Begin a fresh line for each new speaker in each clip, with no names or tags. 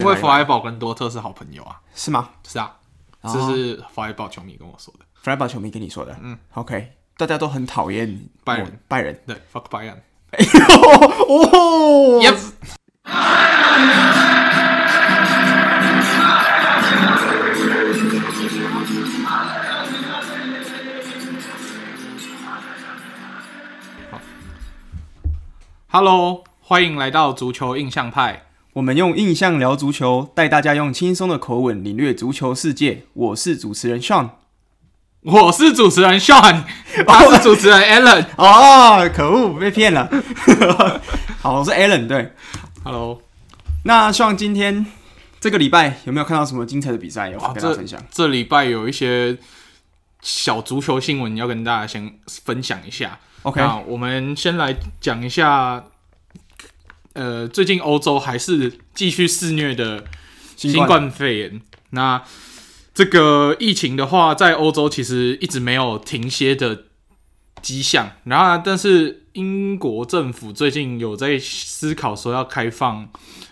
因为弗莱堡跟多特是好朋友啊，
是吗？
是啊，这是弗莱堡球迷跟我说的。
弗莱堡球迷跟你说的，嗯，OK，大家都很讨厌
拜仁，
拜仁，
对，fuck 拜仁。
哦，Yep。
好，Hello，欢迎来到足球印象派。
我们用印象聊足球，带大家用轻松的口吻领略足球世界。我是主持人 Sean，
我是主持人 Sean，他是主持人 Alan。
哦，可恶，被骗了。好，我是 Alan。对
，Hello。
那 Sean 今天这个礼拜有没有看到什么精彩的比赛有跟大家分享？
这礼拜有一些小足球新闻要跟大家先分享一下。
OK，
那我们先来讲一下。呃，最近欧洲还是继续肆虐的新冠肺炎。那这个疫情的话，在欧洲其实一直没有停歇的迹象。然后，但是英国政府最近有在思考说要开放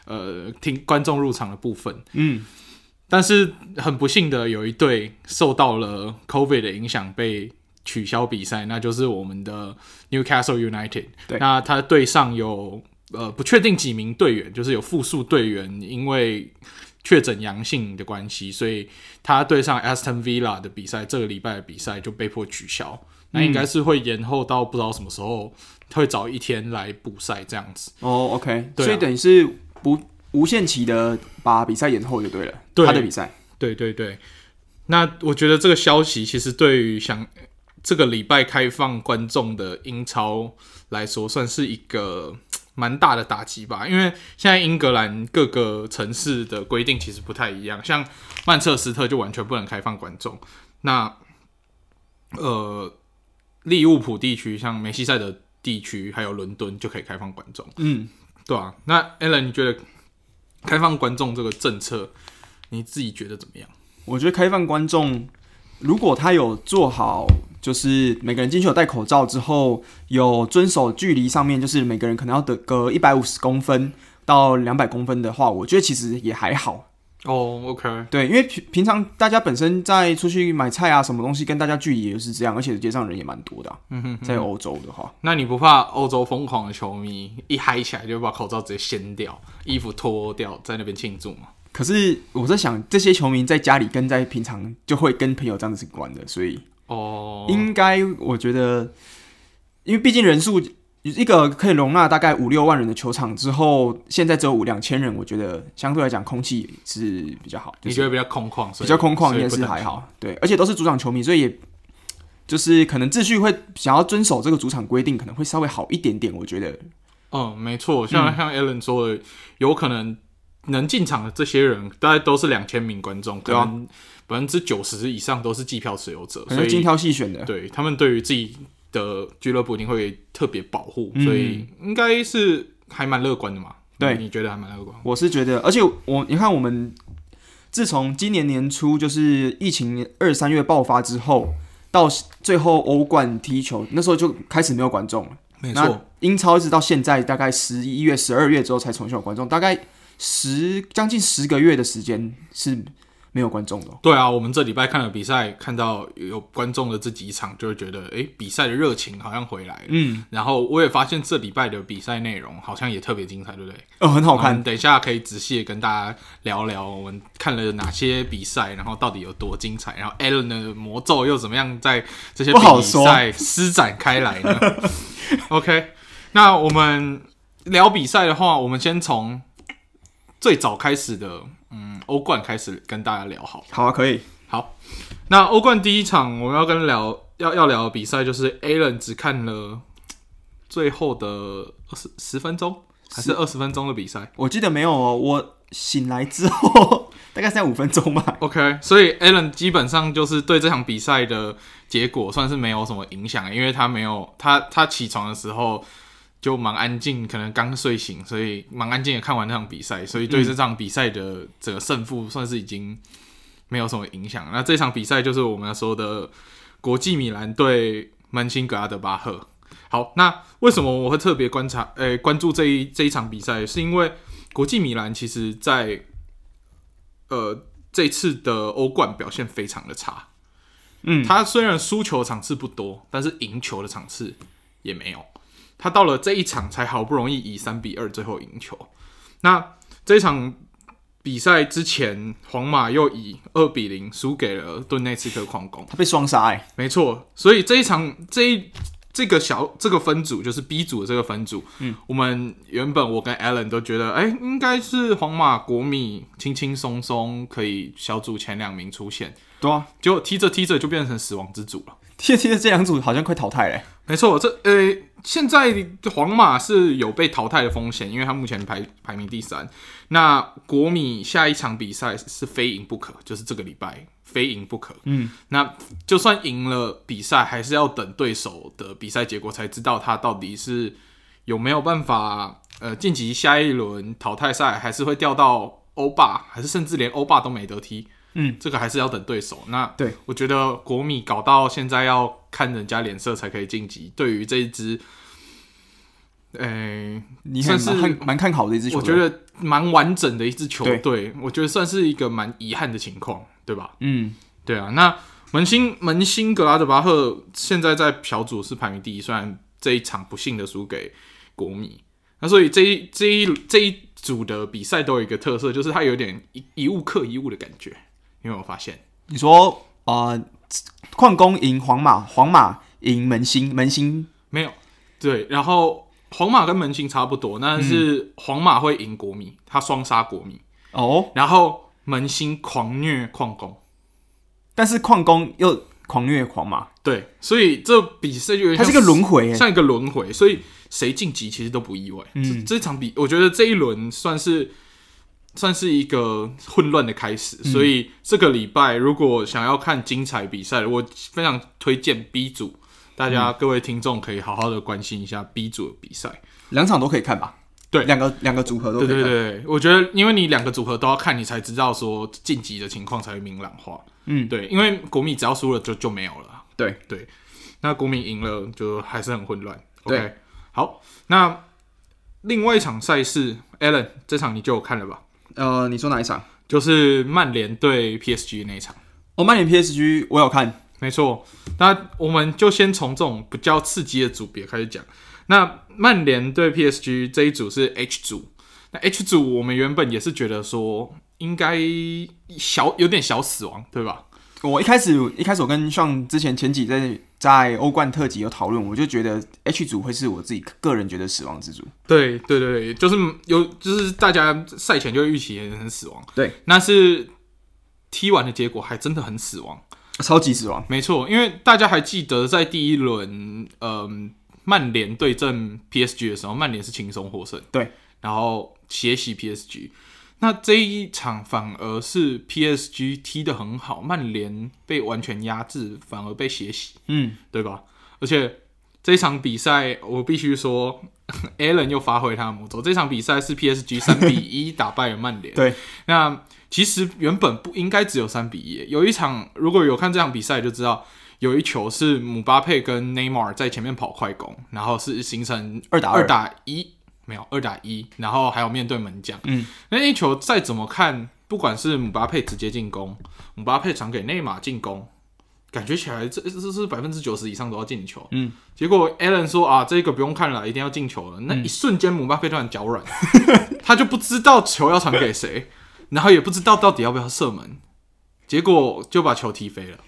呃听观众入场的部分。
嗯，
但是很不幸的，有一队受到了 COVID 的影响，被取消比赛，那就是我们的 Newcastle United。
对，
那他队上有。呃，不确定几名队员，就是有复数队员因为确诊阳性的关系，所以他对上 Aston Villa 的比赛，这个礼拜的比赛就被迫取消。那应该是会延后到不知道什么时候，会早一天来补赛这样子。
哦，OK，所以等于是不无限期的把比赛延后就对了。
对，
他的比赛，
对对对。那我觉得这个消息其实对于想这个礼拜开放观众的英超来说，算是一个。蛮大的打击吧，因为现在英格兰各个城市的规定其实不太一样，像曼彻斯特就完全不能开放观众。那呃，利物浦地区，像梅西赛德地区，还有伦敦就可以开放观众。
嗯，
对啊。那 Alan，你觉得开放观众这个政策，你自己觉得怎么样？
我觉得开放观众，如果他有做好。就是每个人进去有戴口罩之后，有遵守距离上面，就是每个人可能要得隔一百五十公分到两百公分的话，我觉得其实也还好。
哦，OK，
对，因为平平常大家本身在出去买菜啊，什么东西跟大家距离也是这样，而且街上人也蛮多的啊。
嗯哼，
在欧洲的话，
那你不怕欧洲疯狂的球迷一嗨起来就把口罩直接掀掉，衣服脱掉，在那边庆祝吗？
可是我在想，这些球迷在家里跟在平常就会跟朋友这样子玩的，所以。
哦，
应该我觉得，因为毕竟人数一个可以容纳大概五六万人的球场之后，现在只有五两千人，我觉得相对来讲空气是比较好。
你觉得比较空旷？
比较空旷应该是还好，对，而且都是主场球迷，所以也就是可能秩序会想要遵守这个主场规定，可能会稍微好一点点。我觉得，
嗯，没错，像像 Alan 说的，嗯、有可能能进场的这些人，大概都是两千名观众，可能。百分之九十以上都是季票持有者，所以
精挑细选的。
对，他们对于自己的俱乐部一定会特别保护，嗯、所以应该是还蛮乐观的嘛。
对，
你觉得还蛮乐观？
我是觉得，而且我你看，我们自从今年年初就是疫情二三月爆发之后，到最后欧冠踢球那时候就开始没有观众了。
没错，
英超一直到现在大概十一月、十二月之后才重新有观众，大概十将近十个月的时间是。没有观众的。
对啊，我们这礼拜看了比赛，看到有观众的这几场，就会觉得，哎，比赛的热情好像回来了。
嗯，
然后我也发现这礼拜的比赛内容好像也特别精彩，对不对？
哦，很好看。
等一下可以仔细的跟大家聊聊，我们看了哪些比赛，然后到底有多精彩，然后 Alan 的魔咒又怎么样在这些比赛施展开来呢？OK，那我们聊比赛的话，我们先从最早开始的。嗯，欧冠开始跟大家聊好，
好啊，可以，
好。那欧冠第一场我们要跟聊要要聊的比赛就是 Alan 只看了最后的二十十分钟还是二十分钟的比赛？
我记得没有哦，我醒来之后 大概在五分钟吧。
OK，所以 Alan 基本上就是对这场比赛的结果算是没有什么影响，因为他没有他他起床的时候。就蛮安静，可能刚睡醒，所以蛮安静的看完那场比赛，所以对这场比赛的整个胜负算是已经没有什么影响。那这场比赛就是我们要说的国际米兰对门兴格拉德巴赫。好，那为什么我会特别观察，诶、欸，关注这一这一场比赛？是因为国际米兰其实在呃这次的欧冠表现非常的差。
嗯，
他虽然输球场次不多，但是赢球的场次也没有。他到了这一场才好不容易以三比二最后赢球。那这一场比赛之前，皇马又以二比零输给了顿内茨克矿工，
他被双杀哎，
没错。所以这一场这一这个小这个分组就是 B 组的这个分组，嗯，我们原本我跟 Allen 都觉得，哎、欸，应该是皇马国米轻轻松松可以小组前两名出现。
对啊，
结果踢着踢着就变成死亡之组了。
踢着踢着，这两组好像快淘汰了。
没错，这呃，现在皇马是有被淘汰的风险，因为他目前排排名第三。那国米下一场比赛是非赢不可，就是这个礼拜非赢不可。嗯，那就算赢了比赛，还是要等对手的比赛结果才知道他到底是有没有办法呃晋级下一轮淘汰赛，还是会掉到欧霸，还是甚至连欧霸都没得踢。嗯，这个还是要等对手。那对我觉得国米搞到现在要看人家脸色才可以晋级，对于这一支，诶、欸，你算是
蛮看好的一支球队，
我觉得蛮完整的一支球队。我觉得算是一个蛮遗憾的情况，对吧？嗯，对啊。那门兴门兴格拉德巴赫现在在小组是排名第一，虽然这一场不幸的输给国米。那所以这一这一这一组的比赛都有一个特色，就是它有点一一物克一物的感觉。有没有发现？
你说啊，矿工赢皇马，皇马赢门兴，门兴
没有。对，然后皇马跟门兴差不多，但是皇马会赢国米，他双杀国米。哦，然后门兴狂虐矿工，
但是矿工又狂虐皇马，
对，所以这比赛就
它是一个轮回，
像一个轮回，所以谁晋级其实都不意外。嗯，这，这场比我觉得这一轮算是。算是一个混乱的开始，嗯、所以这个礼拜如果想要看精彩比赛，我非常推荐 B 组，大家各位听众可以好好的关心一下 B 组的比赛，
两场都可以看吧？对，两个两个组合都可以看。
对对对，我觉得因为你两个组合都要看，你才知道说晋级的情况才会明朗化。嗯，对，因为国米只要输了就就没有了。对对，那国米赢了就还是很混乱。对，OK，好，那另外一场赛事，Alan 这场你就有看了吧？
呃，你说哪一场？
就是曼联对 PSG 那一场。
哦，曼联 PSG 我有看，
没错。那我们就先从这种比较刺激的组别开始讲。那曼联对 PSG 这一组是 H 组。那 H 组我们原本也是觉得说应该小有点小死亡，对吧？
我一开始一开始我跟像之前前几在在欧冠特辑有讨论，我就觉得 H 组会是我自己个人觉得死亡之组。
对对对对，就是有就是大家赛前就会预期很死亡。
对，
那是踢完的结果还真的很死亡，
超级死亡。
没错，因为大家还记得在第一轮，嗯，曼联对阵 PSG 的时候，曼联是轻松获胜。
对，
然后血洗 PSG。那这一场反而是 PSG 踢得很好，曼联被完全压制，反而被血洗，嗯，对吧？而且这场比赛，我必须说，Alan 又发挥他的魔咒。这场比赛是 PSG 三比一 打败了曼联。
对，
那其实原本不应该只有三比一。有一场，如果有看这场比赛就知道，有一球是姆巴佩跟内马尔在前面跑快攻，然后是形成
二打
二打一。没有二打一，然后还有面对门将。嗯，那一球再怎么看，不管是姆巴佩直接进攻，姆巴佩传给内马尔进攻，感觉起来这这是百分之九十以上都要进球。嗯，结果 Alan 说啊，这个不用看了，一定要进球了。那一瞬间，姆巴佩突然脚软，他就不知道球要传给谁，然后也不知道到底要不要射门，结果就把球踢飞了。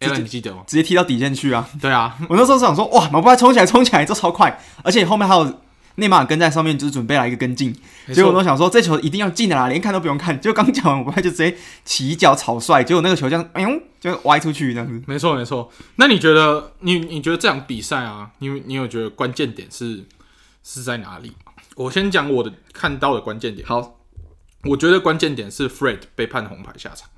Alan 你记得吗？
直接踢到底线去啊！
对啊，
我那时候想说，哇，姆巴佩冲起来，冲起来，这超快，而且后面还有。内马尔跟在上面，就是准备来一个跟进，错结果我都想说这球一定要进的啦，连看都不用看，就刚讲完，我就直接起脚草率，结果那个球这样，哎呦，就歪出去这样子。
没错没错，那你觉得你你觉得这场比赛啊，你你有觉得关键点是是在哪里？我先讲我的看到的关键点。
好，
我觉得关键点是 Fred 被判红牌下场。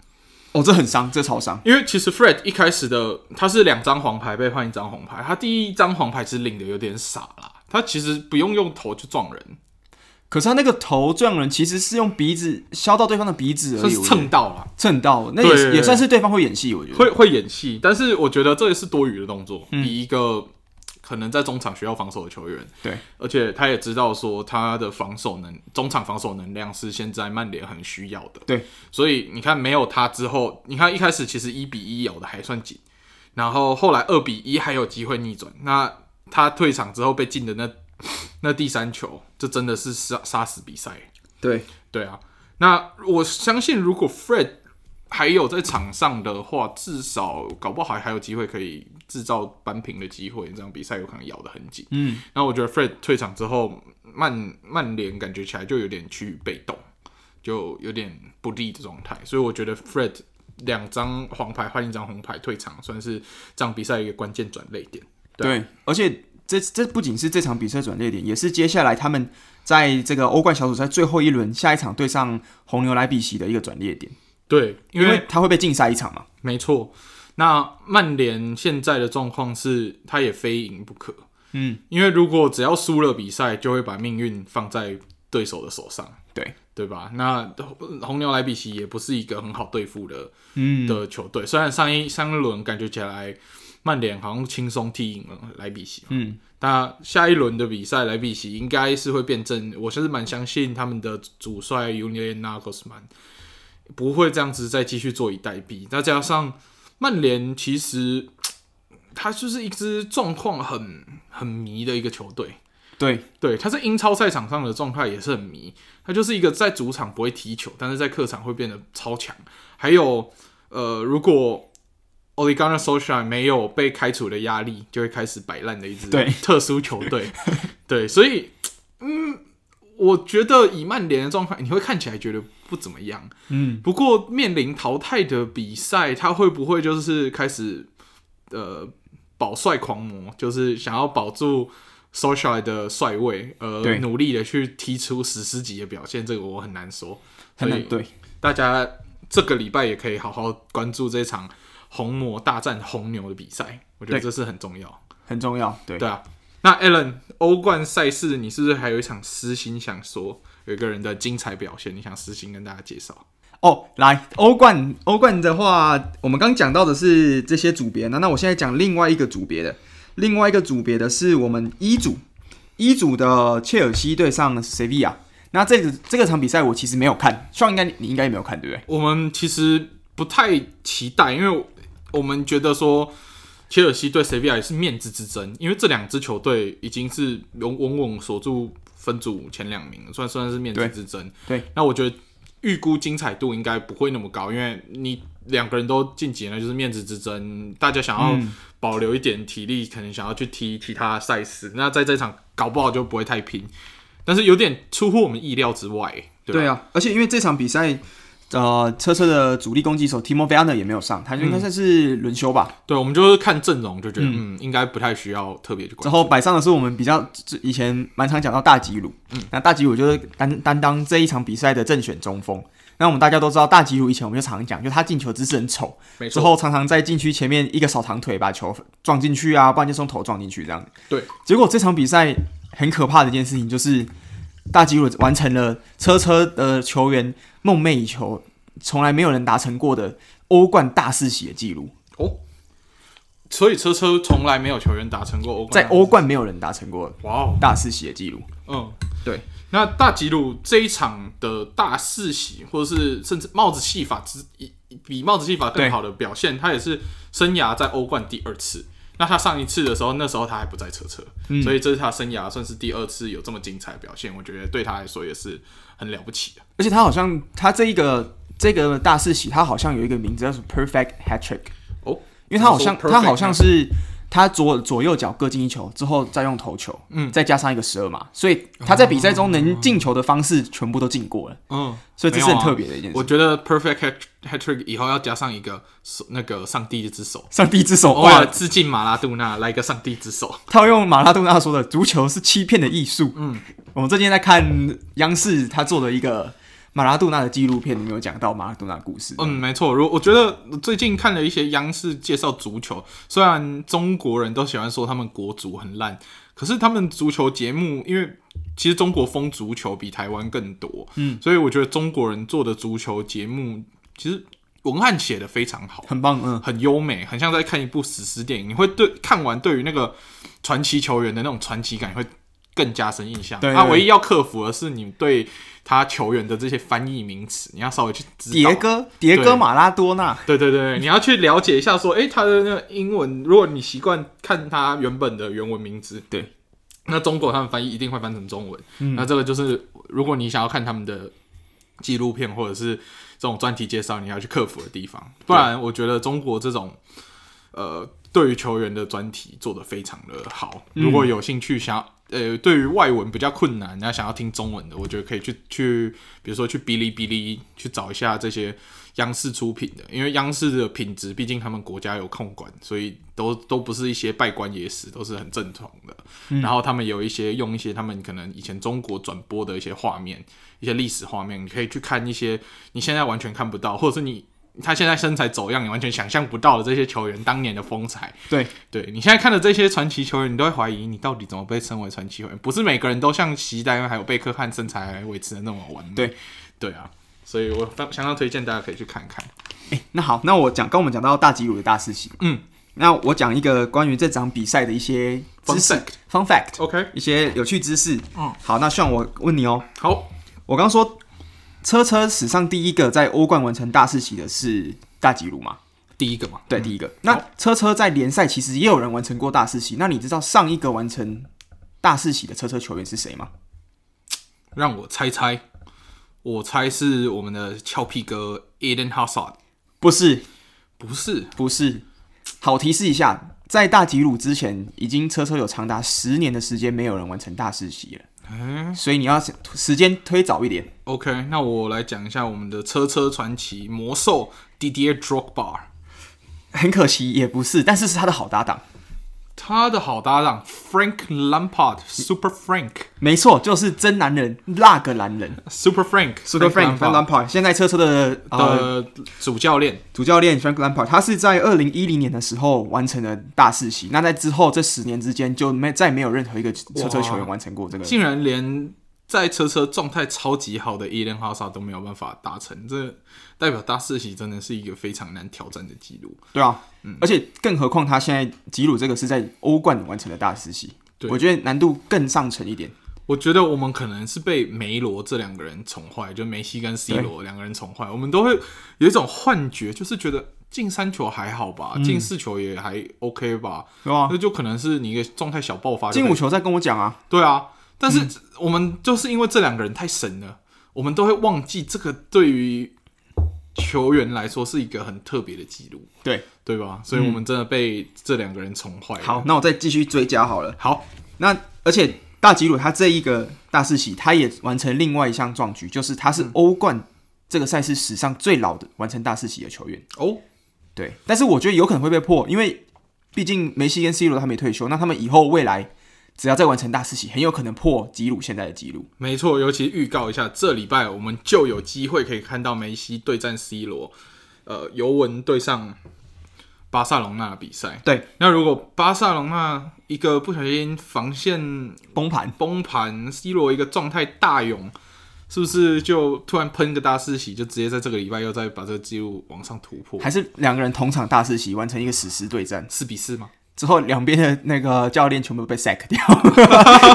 哦，这很伤，这超伤，
因为其实 Fred 一开始的他是两张黄牌被判一张红牌，他第一张黄牌其实领的有点傻啦。他其实不用用头去撞人，
可是他那个头撞人其实是用鼻子削到对方的鼻子而已，
蹭到了，
蹭到，那也也算是对方会演戏，我觉得
会会演戏，但是我觉得这也是多余的动作，嗯、以一个可能在中场需要防守的球员。
对，
而且他也知道说他的防守能中场防守能量是现在曼联很需要的。
对，
所以你看没有他之后，你看一开始其实一比一咬的还算紧，然后后来二比一还有机会逆转。那他退场之后被进的那 那第三球，这真的是杀杀死比赛。
对，
对啊。那我相信如果 Fred 还有在场上的话，至少搞不好还有机会可以制造扳平的机会，这场比赛有可能咬得很紧。
嗯，
那我觉得 Fred 退场之后，曼曼联感觉起来就有点趋于被动，就有点不利的状态。所以我觉得 Fred 两张黄牌换一张红牌退场，算是这场比赛一个关键转泪点。对，
对，而且这这不仅是这场比赛转捩点，也是接下来他们在这个欧冠小组赛最后一轮下一场对上红牛莱比锡的一个转捩点。
对，因为，
因为他会被禁赛一场嘛。
没错，那曼联现在的状况是，他也非赢不可。
嗯，
因为如果只要输了比赛，就会把命运放在对手的手上。
对，
对吧？那红牛莱比锡也不是一个很好对付的，
嗯
的球队。虽然上一上一轮感觉起来，曼联好像轻松踢赢了莱比锡。
嗯，
那下一轮的比赛，莱比锡应该是会变阵。我是蛮相信他们的主帅尤尼尔纳格斯曼。不会这样子再继续坐以待毙。再加上曼联，其实他就是一支状况很很迷的一个球队。
对
对，他在英超赛场上的状态也是很迷。他就是一个在主场不会踢球，但是在客场会变得超强。还有，呃，如果 Gunnar Solskjaer 没有被开除的压力，就会开始摆烂的一支特殊球队。对，对，所以，嗯。我觉得以曼联的状况，你会看起来觉得不怎么样。
嗯，
不过面临淘汰的比赛，他会不会就是开始呃保帅狂魔，就是想要保住 Solskjaer 的帅位，呃，努力的去踢出史诗级的表现？这个我很难说。
很难对，
大家这个礼拜也可以好好关注这场红魔大战红牛的比赛，我觉得这是很重要，
很重要。对，
对啊。那 Alan，欧冠赛事你是不是还有一场私心想说？有一个人的精彩表现，你想私心跟大家介绍？
哦，来欧冠，欧冠的话，我们刚讲到的是这些组别，那那我现在讲另外一个组别的，另外一个组别的是我们一组，一组的切尔西对上塞维亚。那这个这个场比赛我其实没有看，希望应该你应该也没有看，对不对？
我们其实不太期待，因为我们觉得说。切尔西对塞维亚也是面子之争，因为这两支球队已经是稳稳稳锁住分组前两名了，算算是面子之争。
对，对
那我觉得预估精彩度应该不会那么高，因为你两个人都晋级了，就是面子之争，大家想要保留一点体力，嗯、可能想要去踢其他赛事，那在这场搞不好就不会太拼，但是有点出乎我们意料之外。对，
对啊，而且因为这场比赛。呃，车车的主力攻击手 Timo Werner 也没有上，他就应该算是轮休吧。
嗯、对，我们就是看阵容就觉得，嗯，嗯应该不太需要特别去关注。
之后摆上的是我们比较以前蛮常讲到大吉鲁，嗯，那大吉鲁就是担担当这一场比赛的正选中锋。那我们大家都知道，大吉鲁以前我们就常讲，就他进球姿势很丑，没错。之后常常在禁区前面一个扫堂腿把球撞进去啊，不然就从头撞进去这样。
对，
结果这场比赛很可怕的一件事情就是，大吉鲁完成了车车的球员梦寐以求。从来没有人达成过的欧冠大四喜的记录
哦，所以车车从来没有球员达成过欧冠，
在欧冠没有人达成过
哇哦
大四喜的记录。
嗯，对。那大吉鲁这一场的大四喜，或者是甚至帽子戏法之一比帽子戏法更好的表现，他也是生涯在欧冠第二次。那他上一次的时候，那时候他还不在车车，嗯、所以这是他生涯算是第二次有这么精彩的表现。我觉得对他来说也是很了不起的。
而且他好像他这一个。这个大四喜，他好像有一个名字叫做 Perfect Hat Trick 哦，因为他好像他好像是他左左右脚各进一球之后再用头球，嗯，再加上一个十二码，所以他在比赛中能进球的方式全部都进过了，嗯，所以这是很特别的一件事。
我觉得 Perfect Hat Hat Trick 以后要加上一个手，那个上帝之手，
上帝之手，
哇，致敬马拉杜纳，来一个上帝之手。
他会用马拉杜纳说的，足球是欺骗的艺术。嗯，我们最近在看央视他做的一个。马拉杜纳的纪录片，你没有讲到马拉杜纳故事？
嗯，没错。如我觉得最近看了一些央视介绍足球，虽然中国人都喜欢说他们国足很烂，可是他们足球节目，因为其实中国风足球比台湾更多，嗯，所以我觉得中国人做的足球节目其实文案写的非常好，
很棒，嗯，
很优美，很像在看一部史诗电影。你会对看完对于那个传奇球员的那种传奇感会更加深印象。
对，
他、啊、唯一要克服的是你对他球员的这些翻译名词，你要稍微去知道。
迭戈，迭戈马拉多纳。
对对对，你要去了解一下，说，哎、欸，他的那个英文，如果你习惯看他原本的原文名字，
对，
那中国他们翻译一定会翻成中文。
嗯、
那这个就是，如果你想要看他们的纪录片或者是这种专题介绍，你要去克服的地方。不然，我觉得中国这种，呃，对于球员的专题做得非常的好。如果有兴趣想要。呃，对于外文比较困难，然后想要听中文的，我觉得可以去去，比如说去哔哩哔哩去找一下这些央视出品的，因为央视的品质，毕竟他们国家有控管，所以都都不是一些拜官野史，都是很正统的。嗯、然后他们有一些用一些他们可能以前中国转播的一些画面，一些历史画面，你可以去看一些你现在完全看不到，或者是你。他现在身材走样，你完全想象不到的这些球员当年的风采。
对，
对你现在看的这些传奇球员，你都会怀疑你到底怎么被称为传奇球员？不是每个人都像席丹还有贝克汉身材维持的那么完美。
对，
对啊，所以我相当推荐大家可以去看看。
哎、欸，那好，那我讲，跟我们讲到大吉鲁的大事情，
嗯，
那我讲一个关于这场比赛的一些知识
fun fact，OK，、
okay. 一些有趣知识。
嗯，
好，那像我问你哦、喔，
好，
我刚说。车车史上第一个在欧冠完成大四喜的是大吉鲁吗？
第一个嘛，
对，
嗯、
第一个。那车车在联赛其实也有人完成过大四喜，那你知道上一个完成大四喜的车车球员是谁吗？
让我猜猜，我猜是我们的俏皮哥 Eden Hazard，
不是，
不是，
不是。好，提示一下，在大吉鲁之前，已经车车有长达十年的时间没有人完成大四喜了。
嗯，
所以你要时间推早一点。
OK，那我来讲一下我们的车车传奇魔兽 Didier Drogba。
很可惜，也不是，但是是他的好搭档。
他的好搭档 Frank Lampard，Super Frank，
没错，就是真男人那个男人
，Super Frank，Super
Frank Frank Lampard，现在车车的
呃主教练，
主教练 Frank Lampard，他是在二零一零年的时候完成了大四喜，那在之后这十年之间就没再没有任何一个车车球员完成过这个，
竟然连在车车状态超级好的 Eden Hazard 都没有办法达成，这代表大四喜真的是一个非常难挑战的记录。
对啊。嗯，而且更何况他现在吉鲁这个是在欧冠完成的大四喜，对，我觉得难度更上层一点。
我觉得我们可能是被梅罗这两个人宠坏，就梅西跟 C 罗两个人宠坏，我们都会有一种幻觉，就是觉得进三球还好吧，进、嗯、四球也还 OK 吧，对吧？那就可能是你一个状态小爆发，
进五球再跟我讲啊。
对啊，但是我们就是因为这两个人太神了，我们都会忘记这个对于。球员来说是一个很特别的记录，
对
对吧？所以我们真的被这两个人宠坏了。
好，那我再继续追加好了。
好，
那而且大吉鲁他这一个大四喜，他也完成另外一项壮举，就是他是欧冠这个赛事史上最老的完成大四喜的球员
哦。
对，但是我觉得有可能会被破，因为毕竟梅西跟 C 罗他没退休，那他们以后未来。只要再完成大四喜，很有可能破吉鲁现在的纪录。
没错，尤其预告一下，这礼拜我们就有机会可以看到梅西对战 C 罗，呃，尤文对上巴塞隆纳的比赛。
对，
那如果巴塞隆纳一个不小心防线
崩盘，
崩盘，C 罗一个状态大勇，是不是就突然喷个大四喜，就直接在这个礼拜又再把这个纪录往上突破？
还是两个人同场大四喜完成一个史诗对战，
四比四吗？
之后两边的那个教练全部被 sack 掉，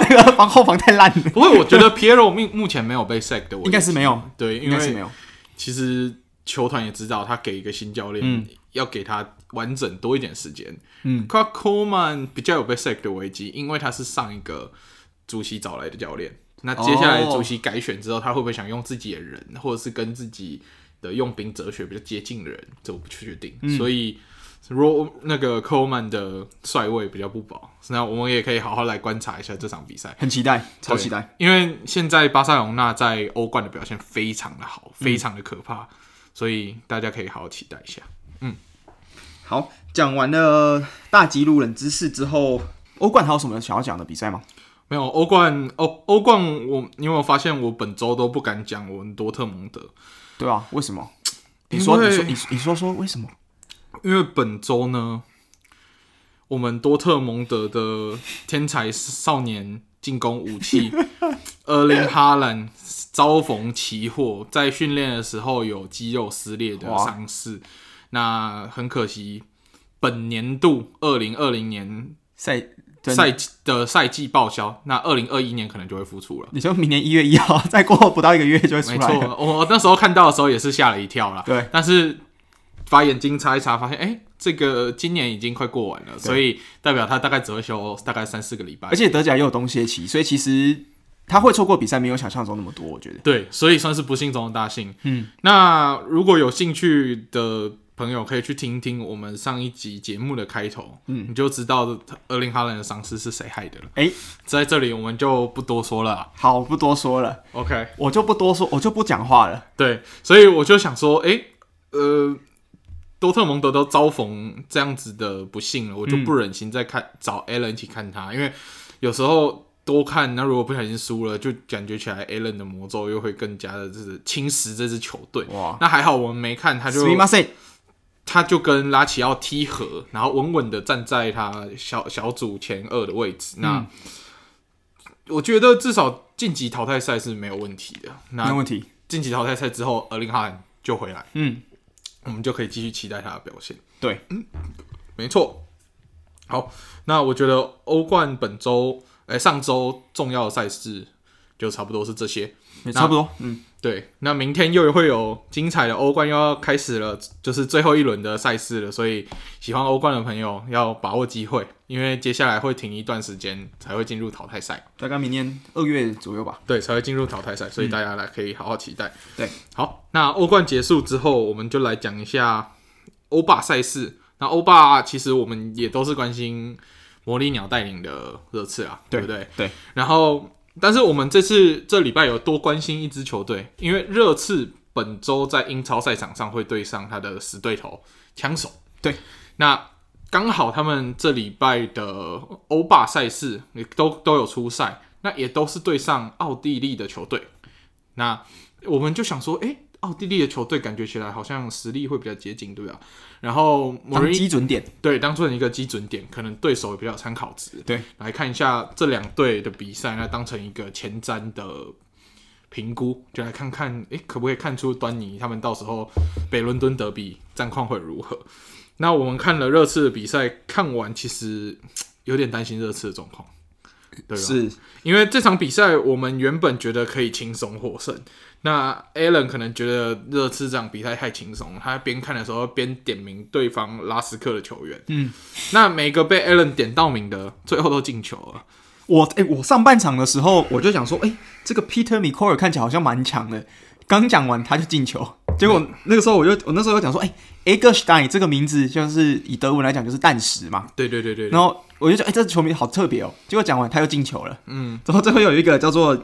那个防后防太烂了。
不过我觉得 Piero 目目前没有被 sack 的，
应该是没有。
对，
应该是没有。
其实球团也知道，他给一个新教练，嗯、要给他完整多一点时间。嗯，Koeman 比较有被 sack 的危机，因为他是上一个主席找来的教练。那接下来主席改选之后，他会不会想用自己的人，或者是跟自己的用兵哲学比较接近的人，这我不确定。嗯、所以。若那个 Coleman 的帅位比较不保，那我们也可以好好来观察一下这场比赛，
很期待，超期待。
因为现在巴塞隆纳在欧冠的表现非常的好，非常的可怕，嗯、所以大家可以好好期待一下。嗯，
好，讲完了大吉鲁冷知识之后，欧冠还有什么想要讲的比赛吗？
没有，欧冠欧欧冠我，我你有没有发现我本周都不敢讲我们多特蒙德？
对啊，为什么？你说，你说，你你说说为什么？
因为本周呢，我们多特蒙德的天才少年进攻武器，厄林哈兰遭逢奇祸，在训练的时候有肌肉撕裂的伤势，那很可惜，本年度二零二零年赛赛季的赛季报销，那二零二一年可能就会复出了。
你说明年一月一号，再过不到一个月就会出来。
没错，我那时候看到的时候也是吓了一跳啦。
对，
但是把眼睛擦一擦，发现哎、欸，这个今年已经快过完了，所以代表他大概只会休大概三四个礼拜，
而且德甲又有冬歇期，所以其实。他会错过比赛，没有想象中那么多，我觉得。
对，所以算是不幸中的大幸。嗯，那如果有兴趣的朋友，可以去听听我们上一集节目的开头，嗯，你就知道厄林哈兰的伤势是谁害的了。哎、欸，在这里我们就不多说了。
好，不多说了。
OK，
我就不多说，我就不讲话了。
对，所以我就想说，哎、欸，呃，多特蒙德都遭逢这样子的不幸了，我就不忍心再看、嗯、找 Allen 一起看他，因为有时候。多看，那如果不小心输了，就感觉起来 Allen 的魔咒又会更加的，就是侵蚀这支球队。哇，那还好我们没看，他就他就跟拉齐奥踢和，然后稳稳的站在他小小组前二的位置。那、嗯、我觉得至少晋级淘汰赛是没有问题的。那
没问题。
晋级淘汰赛之后，厄林哈兰就回来，嗯，我们就可以继续期待他的表现。
对，嗯，
没错。好，那我觉得欧冠本周。哎、欸，上周重要的赛事就差不多是这些，
也差不多。嗯，
对。那明天又会有精彩的欧冠又要开始了，就是最后一轮的赛事了。所以喜欢欧冠的朋友要把握机会，因为接下来会停一段时间才会进入淘汰赛，
大概明年二月左右吧。
对，才会进入淘汰赛，所以大家来可以好好期待。嗯、
对，
好，那欧冠结束之后，我们就来讲一下欧霸赛事。那欧霸其实我们也都是关心。魔力鸟带领的热刺啊，对不对？
对。
然后，但是我们这次这礼拜有多关心一支球队，因为热刺本周在英超赛场上会对上他的死对头枪手。
对。
那刚好他们这礼拜的欧霸赛事也都都有出赛，那也都是对上奥地利的球队。那我们就想说，哎。奥地利的球队感觉起来好像实力会比较接近，对吧？然后
当基准点，
对，当做一个基准点，可能对手也比较参考值。
对，
来看一下这两队的比赛，那当成一个前瞻的评估，就来看看，诶，可不可以看出端倪？他们到时候北伦敦德比战况会如何？那我们看了热刺的比赛，看完其实 有点担心热刺的状况，对吧？
是
因为这场比赛我们原本觉得可以轻松获胜。那 Allen 可能觉得热刺这场比赛太轻松，他边看的时候边点名对方拉斯克的球员。嗯，那每个被 Allen 点到名的，最后都进球了。
我哎、欸，我上半场的时候我就想说，哎、欸，这个 Peter Micole 看起来好像蛮强的。刚讲完他就进球，结果那个时候我就我那时候就讲说，哎、欸、Eggestein 这个名字就是以德文来讲就是蛋石嘛。
对对对对。
然后我就说，哎、欸，这球迷好特别哦。结果讲完他又进球了。嗯。然后最后有一个叫做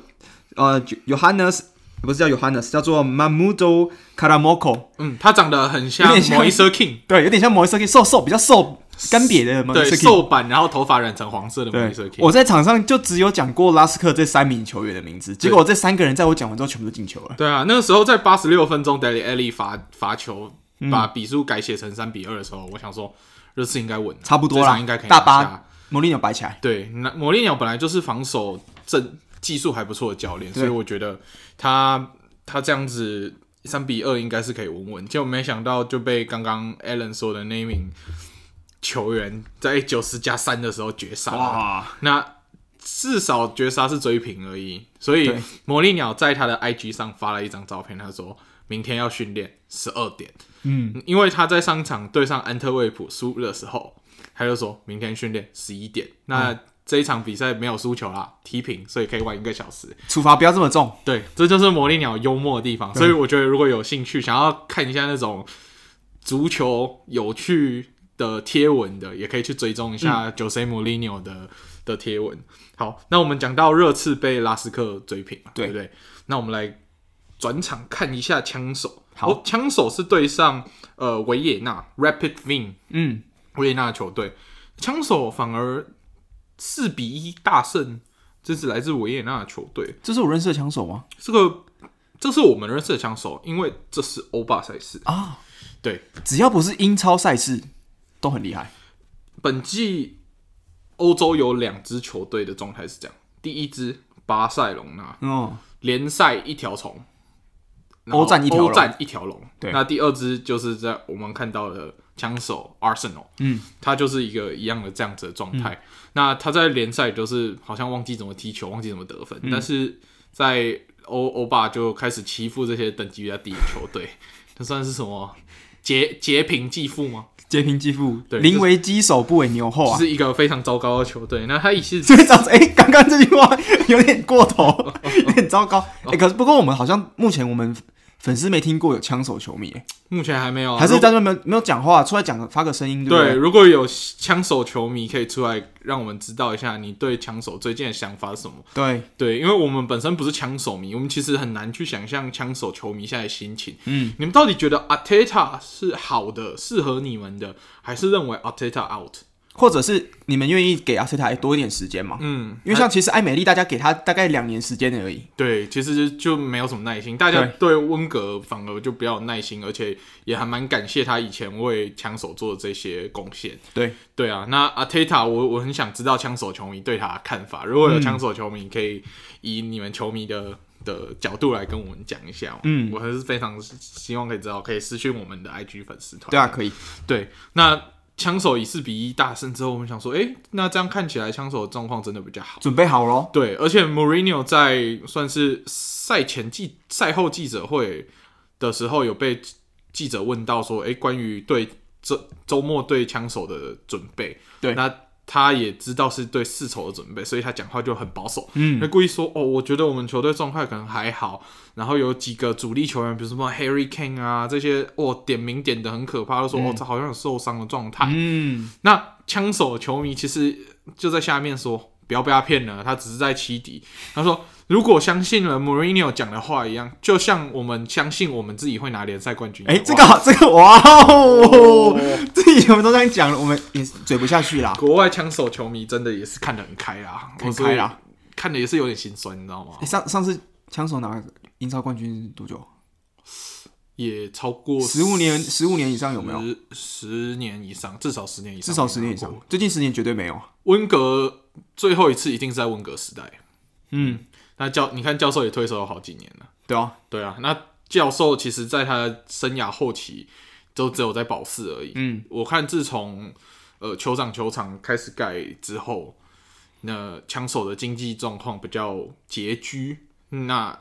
呃 Johannes。不是叫 Johannes，叫做 Mahmoud Karamoko。
嗯，他长得很像 Moise King，
对，有点像 Moise King，瘦瘦，比较瘦，干瘪的 Moise
对，瘦版，然后头发染成黄色的 Moise King。
我在场上就只有讲过拉斯克这三名球员的名字，结果这三个人在我讲完之后全部都进球了。
对啊，那个时候在八十六分钟，Dele Alli 罚罚球，把比数改写成三比二的时候，我想说热刺应该稳，
差不多了，应该可以大巴魔力鸟摆起来。
对，那魔力鸟本来就是防守阵技术还不错的教练，所以我觉得他。他这样子三比二应该是可以稳稳，结果没想到就被刚刚 Allen 说的那一名球员在九十加三的时候绝杀。哇！那至少绝杀是追平而已，所以魔力鸟在他的 IG 上发了一张照片，他说明天要训练十二点。嗯，因为他在上场对上安特卫普输的时候，他就说明天训练十一点。那、嗯这一场比赛没有输球啦，踢平，所以可以玩一个小时。
处罚不要这么重，
对，这就是魔力鸟幽默的地方。所以我觉得，如果有兴趣想要看一下那种足球有趣的贴文的，也可以去追踪一下 Jose Mourinho 的的贴文。好，那我们讲到热刺被拉斯克追平，对不对？那我们来转场看一下枪手。好，枪手是对上呃维也纳 Rapid Wien，嗯，维也纳的球队。枪手反而。四比一大胜，这是来自维也纳的球队。
这是我认识的枪手吗？
这个，这是我们认识的枪手，因为这是欧霸赛事啊。对，
只要不是英超赛事，都很厉害。
本季欧洲有两支球队的状态是这样：第一支巴塞隆纳，哦，联赛一条虫，
欧战一条龙，
欧战一条龙。
对，
那第二支就是在我们看到的枪手 Arsenal，
嗯，
他就是一个一样的这样子的状态。嗯、那他在联赛就是好像忘记怎么踢球，忘记怎么得分，嗯、但是在欧欧霸就开始欺负这些等级比较低的球队，这算是什么劫劫贫济富吗？
劫贫济富，对，宁为鸡首不为牛后啊，
是一个非常糟糕的球队。那他也是
最早哎，刚刚这句话有点过头，有点糟糕。哎、欸，可是不过我们好像目前我们。粉丝没听过有枪手球迷，
目前还没有，
还是在那没有没有讲话，出来讲发个声音，对不对？
对，如果有枪手球迷可以出来让我们知道一下你对枪手最近的想法是什么？
对
对，因为我们本身不是枪手迷，我们其实很难去想象枪手球迷现在的心情。
嗯，
你们到底觉得 Ateta 是好的，适合你们的，还是认为阿特塔 out？
或者是你们愿意给阿特塔多一点时间嘛？
嗯，
因为像其实艾美丽，大家给他大概两年时间而已。
对，其实就没有什么耐心。大家对温格反而就比较有耐心，而且也还蛮感谢他以前为枪手做的这些贡献。
对，
对啊。那阿特塔，我我很想知道枪手球迷对他的看法。如果有枪手球迷，可以以你们球迷的的角度来跟我们讲一下。
嗯，
我还是非常希望可以知道，可以私讯我们的 IG 粉丝团。
对啊，可以。
对，那。枪手以四比一大胜之后，我们想说，哎、欸，那这样看起来枪手的状况真的比较好，
准备好了。
对，而且 Mourinho 在算是赛前记赛后记者会的时候，有被记者问到说，哎、欸，关于对这周末对枪手的准备，
对，
那。他也知道是对世仇的准备，所以他讲话就很保守，
嗯，
他故意说哦，我觉得我们球队状态可能还好，然后有几个主力球员，比如什么 Harry Kane 啊这些，哦，点名点的很可怕，就说、嗯、哦，他好像有受伤的状态，
嗯，
那枪手球迷其实就在下面说，不要被他骗了，他只是在欺敌，他说。如果相信了 Mourinho 讲的话一样，就像我们相信我们自己会拿联赛冠军。
哎、欸，这个好，这个哇哦，自己我们都这样讲了，我们也嘴不下去啦。
国外枪手球迷真的也是看得很开啦，
很开啦，
看的也是有点心酸，你知道吗？
欸、上上次枪手拿英超冠军多久？
也超过
十五年，十五年以上有没有？
十,十年以上，至少十年以上，
至少十年以上。最近十年绝对没有。
温格最后一次一定是在温格时代。
嗯。
那教你看，教授也退休了好几年了，
对啊，
对啊。那教授其实，在他生涯后期，都只有在保释而已。
嗯，
我看自从呃酋长球场开始盖之后，那枪手的经济状况比较拮据，那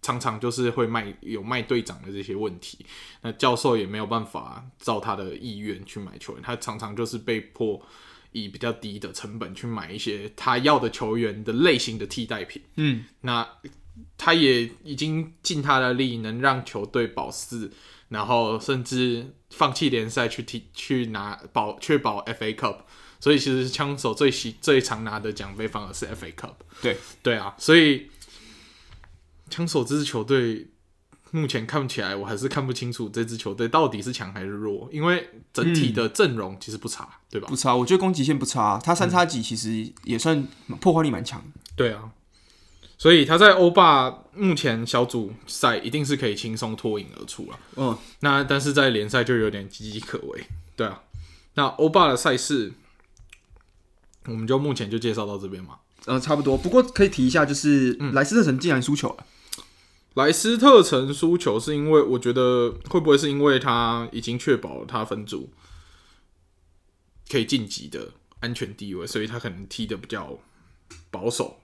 常常就是会卖有卖队长的这些问题。那教授也没有办法照他的意愿去买球员，他常常就是被迫。以比较低的成本去买一些他要的球员的类型的替代品，
嗯，
那他也已经尽他的力，能让球队保四，然后甚至放弃联赛去踢去拿保确保 FA Cup，所以其实枪手最喜最常拿的奖杯反而是 FA Cup，
对。
对啊，所以枪手这支球队。目前看起来，我还是看不清楚这支球队到底是强还是弱，因为整体的阵容其实不差，嗯、对吧？
不差，我觉得攻击线不差，他三叉戟其实也算破坏力蛮强。
对啊，所以他在欧霸目前小组赛一定是可以轻松脱颖而出了。
嗯，
那但是在联赛就有点岌岌可危。对啊，那欧霸的赛事，我们就目前就介绍到这边嘛。
嗯，差不多。不过可以提一下，就是莱斯特城竟然输球了。
莱斯特城输球是因为我觉得会不会是因为他已经确保了他分组可以晋级的安全地位，所以他可能踢的比较保守。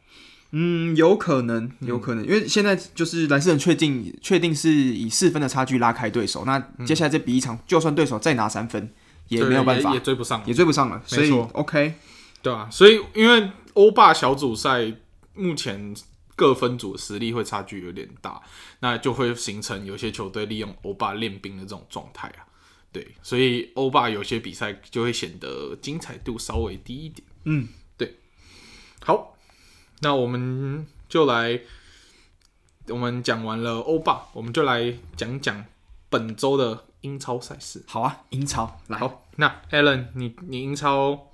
嗯，有可能，有可能，嗯、因为现在就是莱斯特城确定确定是以四分的差距拉开对手，那接下来这比一场，嗯、就算对手再拿三分也没有办法，
也，也追不上，
也追不上了。所以 OK，
对啊，所以因为欧霸小组赛目前。各分组实力会差距有点大，那就会形成有些球队利用欧巴练兵的这种状态啊。对，所以欧巴有些比赛就会显得精彩度稍微低一点。
嗯，
对。好，那我们就来，我们讲完了欧巴，我们就来讲讲本周的英超赛事。
好啊，英超来。
好，那 Alan，你你英超，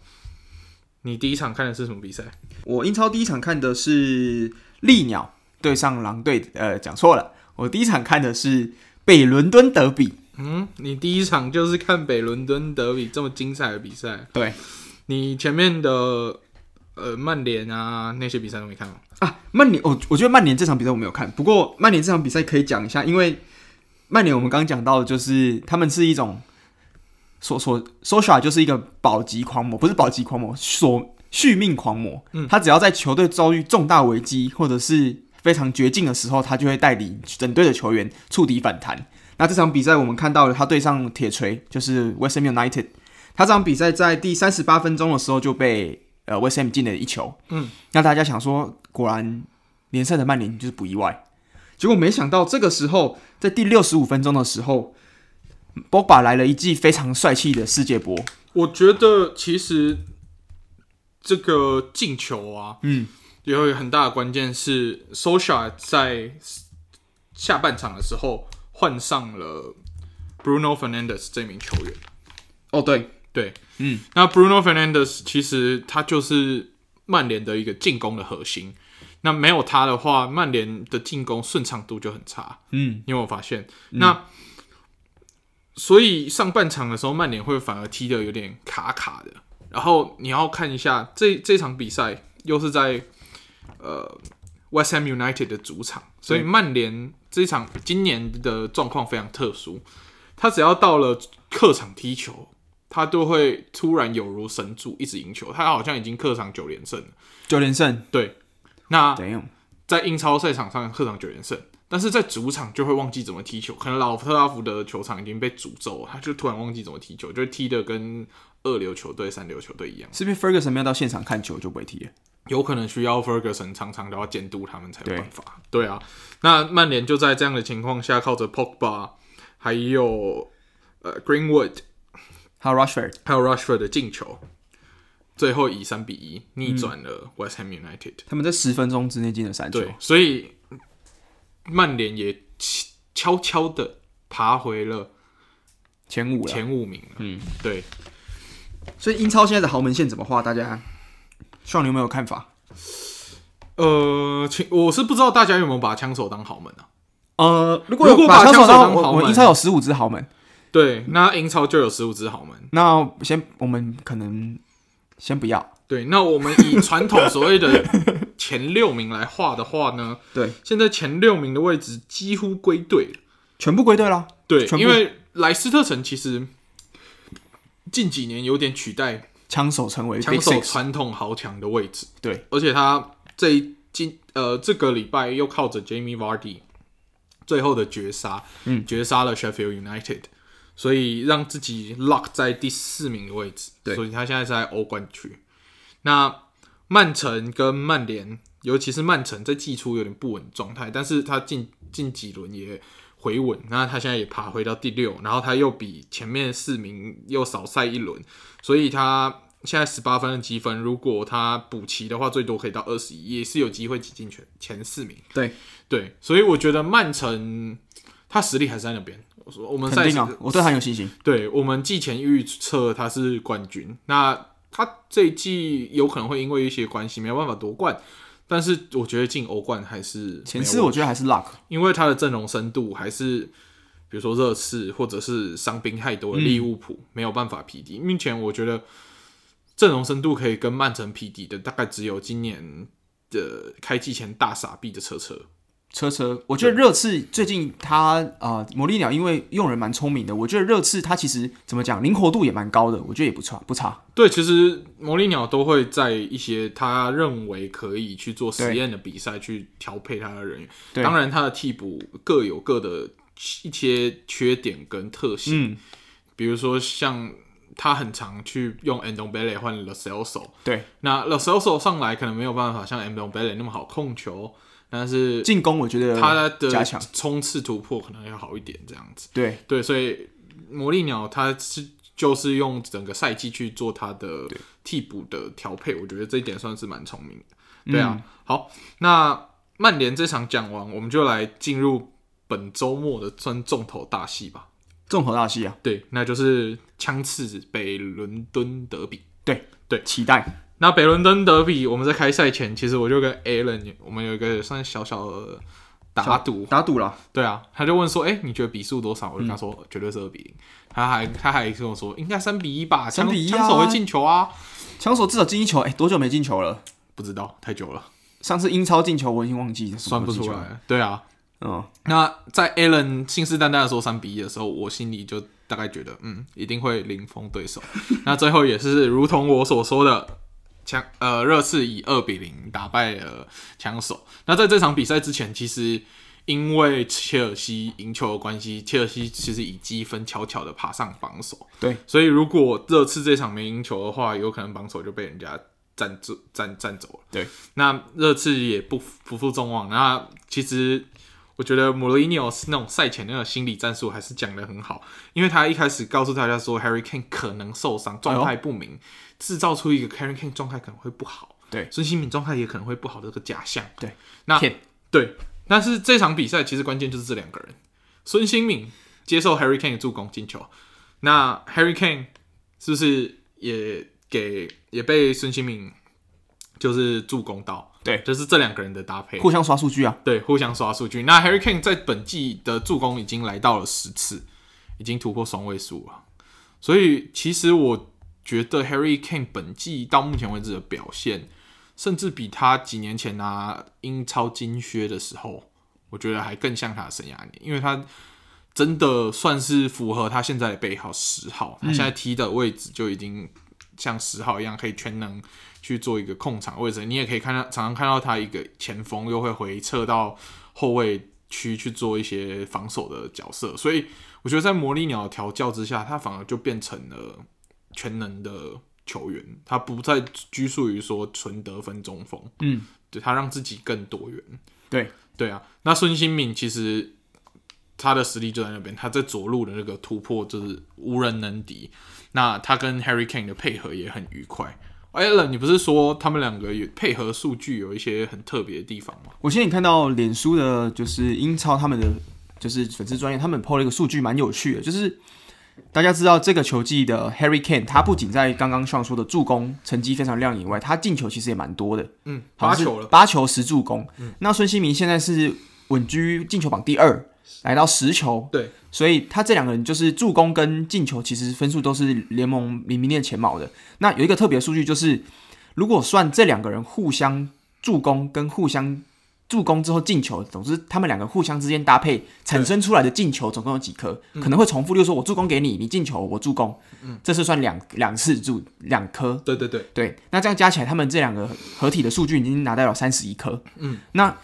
你第一场看的是什么比赛？
我英超第一场看的是。利鸟对上狼队，呃，讲错了。我第一场看的是北伦敦德比。
嗯，你第一场就是看北伦敦德比这么精彩的比赛？
对，
你前面的呃曼联啊那些比赛都没看吗？
啊，曼联，我我觉得曼联这场比赛我没有看，不过曼联这场比赛可以讲一下，因为曼联我们刚刚讲到的就是他们是一种所所 Solskjaer 就是一个保级狂魔，不是保级狂魔，所续命狂魔。嗯，他只要在球队遭遇重大危机或者是非常绝境的时候，他就会带领整队的球员触底反弹。那这场比赛我们看到了他对上铁锤，就是 West Ham United。他这场比赛在第三十八分钟的时候就被呃 West Ham 进了一球。嗯，那大家想说，果然联赛的曼联就是不意外。结果没想到这个时候，在第六十五分钟的时候，，Boba 来了一记非常帅气的世界波。
我觉得其实这个进球啊，嗯，有一个很大的关键是 Solskjaer 在下半场的时候换上了 Bruno Fernandes 这名球员。
哦，对。
对，嗯，那 Bruno Fernandes 其实他就是曼联的一个进攻的核心。那没有他的话，曼联的进攻顺畅度就很差。嗯，你有没有发现？嗯、那所以上半场的时候，曼联会反而踢得有点卡卡的。然后你要看一下这这场比赛，又是在呃 West Ham United 的主场，所以曼联这一场今年的状况非常特殊。他只要到了客场踢球。他都会突然有如神助，一直赢球。他好像已经客场九连胜了，
九连胜。
对，那在英超赛场上客场九连胜，但是在主场就会忘记怎么踢球。可能老特拉福德球场已经被诅咒，他就突然忘记怎么踢球，就踢的跟二流球队、三流球队一样。
是不是 Ferguson 没有到现场看球就不会踢了？
有可能需要 Ferguson 常常都要监督他们才有办法。对，对啊，那曼联就在这样的情况下，靠着 Pogba 还有呃 Greenwood。
还有 Rashford，
还有 Rashford 的进球，最后以三比一逆转了 West Ham United。嗯、
他们在十分钟之内进了三球，
所以曼联也悄悄的爬回了
前五了，
前五名了。嗯，对。
所以英超现在的豪门线怎么画？大家，希望你有没有看法？
呃，我是不知道大家有没有把枪手当豪门啊？
呃，如果有把枪手当豪门，我英超有十五支豪门。
对，那英超就有十五支豪门。
那先，我们可能先不要。
对，那我们以传统所谓的前六名来画的话呢？
对，
现在前六名的位置几乎归队了，
全部归队了。
对，因为莱斯特城其实近几年有点取代
枪手成为
枪手传统豪强的位置。
对，
而且他这今呃这个礼拜又靠着 Jamie Vardy 最后的绝杀，嗯，绝杀了 Sheffield United。所以让自己 lock 在第四名的位置，对，所以他现在是在欧冠区。那曼城跟曼联，尤其是曼城在季初有点不稳状态，但是他近近几轮也回稳，那他现在也爬回到第六，然后他又比前面四名又少赛一轮，所以他现在十八分的积分，如果他补齐的话，最多可以到二十一，也是有机会挤进前前四名。
对
对，所以我觉得曼城他实力还是在那边。我说我们赛
定啊，我对他很有信心。
对，我们季前预测他是冠军，那他这一季有可能会因为一些关系没有办法夺冠，但是我觉得进欧冠还是
前四，我觉得还是 luck，
因为他的阵容深度还是，比如说热刺或者是伤兵太多的利物浦、嗯、没有办法匹敌。目前我觉得阵容深度可以跟曼城匹敌的，大概只有今年的开季前大傻逼的车车。
车车，我觉得热刺最近他啊，魔力鸟因为用人蛮聪明的，我觉得热刺他其实怎么讲，灵活度也蛮高的，我觉得也不差不差。
对，其实魔力鸟都会在一些他认为可以去做实验的比赛去调配他的人员。对，当然他的替补各有各的一些缺点跟特性，嗯，比如说像他很常去用 Ndombele 换 Lo Celso，
对，
那 Loselso 上来可能没有办法像 Ndombele 那么好控球。但是
进攻，我觉得
他的加强冲刺突破可能要好一点，这样子。
对
对，所以魔力鸟他是就是用整个赛季去做他的替补的调配，我觉得这一点算是蛮聪明的。对啊，嗯、好，那曼联这场讲完，我们就来进入本周末的算重头大戏吧。
重头大戏啊，
对，那就是枪刺北伦敦德比。
对
对，
期待。
那北伦敦德比，我们在开赛前，其实我就跟 Alan，我们有一个算小小的打赌，
打赌了。
对啊，他就问说：“哎、欸，你觉得比数多少？”我就跟他说：“嗯、绝对是二比零。”他还他还跟我说：“应该三比一吧，
三比一
枪手会进球啊，
枪手至少进一球。哎、欸，多久没进球了？
不知道，太久了。
上次英超进球我已经忘记了，
算不出来。对啊，
嗯，
那在 Allen 信誓旦旦的说三比一的时候，我心里就大概觉得，嗯，一定会零封对手。那最后也是如同我所说的。枪呃，热刺以二比零打败了枪手。那在这场比赛之前，其实因为切尔西赢球的关系，切尔西其实以积分悄悄的爬上榜首。
对，
所以如果热刺这场没赢球的话，有可能榜首就被人家占住占占走了。
对，
那热刺也不不负众望。那其实我觉得穆里尼奥是那种赛前那个心理战术还是讲的很好，因为他一开始告诉大家说 Harry Kane 可能受伤，状态不明。哎制造出一个 Harry Kane 状态可能会不好，
对，
孙兴敏状态也可能会不好的这个假象，
对，
那对，但是这场比赛其实关键就是这两个人，孙兴敏接受 Harry Kane 的助攻进球，那 Harry Kane 是不是也给也被孙兴慜就是助攻到？
对，
就是这两个人的搭配，
互相刷数据啊，
对，互相刷数据。那 Harry Kane 在本季的助攻已经来到了十次，已经突破双位数了，所以其实我。觉得 Harry Kane 本季到目前为止的表现，甚至比他几年前拿英超金靴的时候，我觉得还更像他的生涯年，因为他真的算是符合他现在的背号十号，他现在踢的位置就已经像十号一样，可以全能去做一个控场位置。你也可以看到，常常看到他一个前锋又会回撤到后卫区去做一些防守的角色，所以我觉得在魔力鸟调教之下，他反而就变成了。全能的球员，他不再拘束于说纯得分中锋，
嗯，
对，他让自己更多元，
对
对啊。那孙兴敏其实他的实力就在那边，他在左路的那个突破就是无人能敌。那他跟 Harry Kane 的配合也很愉快。Allen，你不是说他们两个有配合数据有一些很特别的地方吗？
我现在看到脸书的，就是英超他们的就是粉丝专业，他们 PO 了一个数据，蛮有趣的，就是。大家知道这个球季的 Harry Kane，他不仅在刚刚上说的助攻成绩非常亮眼以外，他进球其实也蛮多的。
嗯，八球了，
八球十助攻。
嗯，
那孙兴民现在是稳居进球榜第二，来到十球。
对，
所以他这两个人就是助攻跟进球，其实分数都是联盟名列前茅的。那有一个特别数据就是，如果算这两个人互相助攻跟互相。助攻之后进球，总之他们两个互相之间搭配产生出来的进球总共有几颗？可能会重复，就是说我助攻给你，你进球我助攻，
嗯，
这是算两两次助两颗。
对对对
对，那这样加起来，他们这两个合体的数据已经拿到了三十一颗。
嗯，
那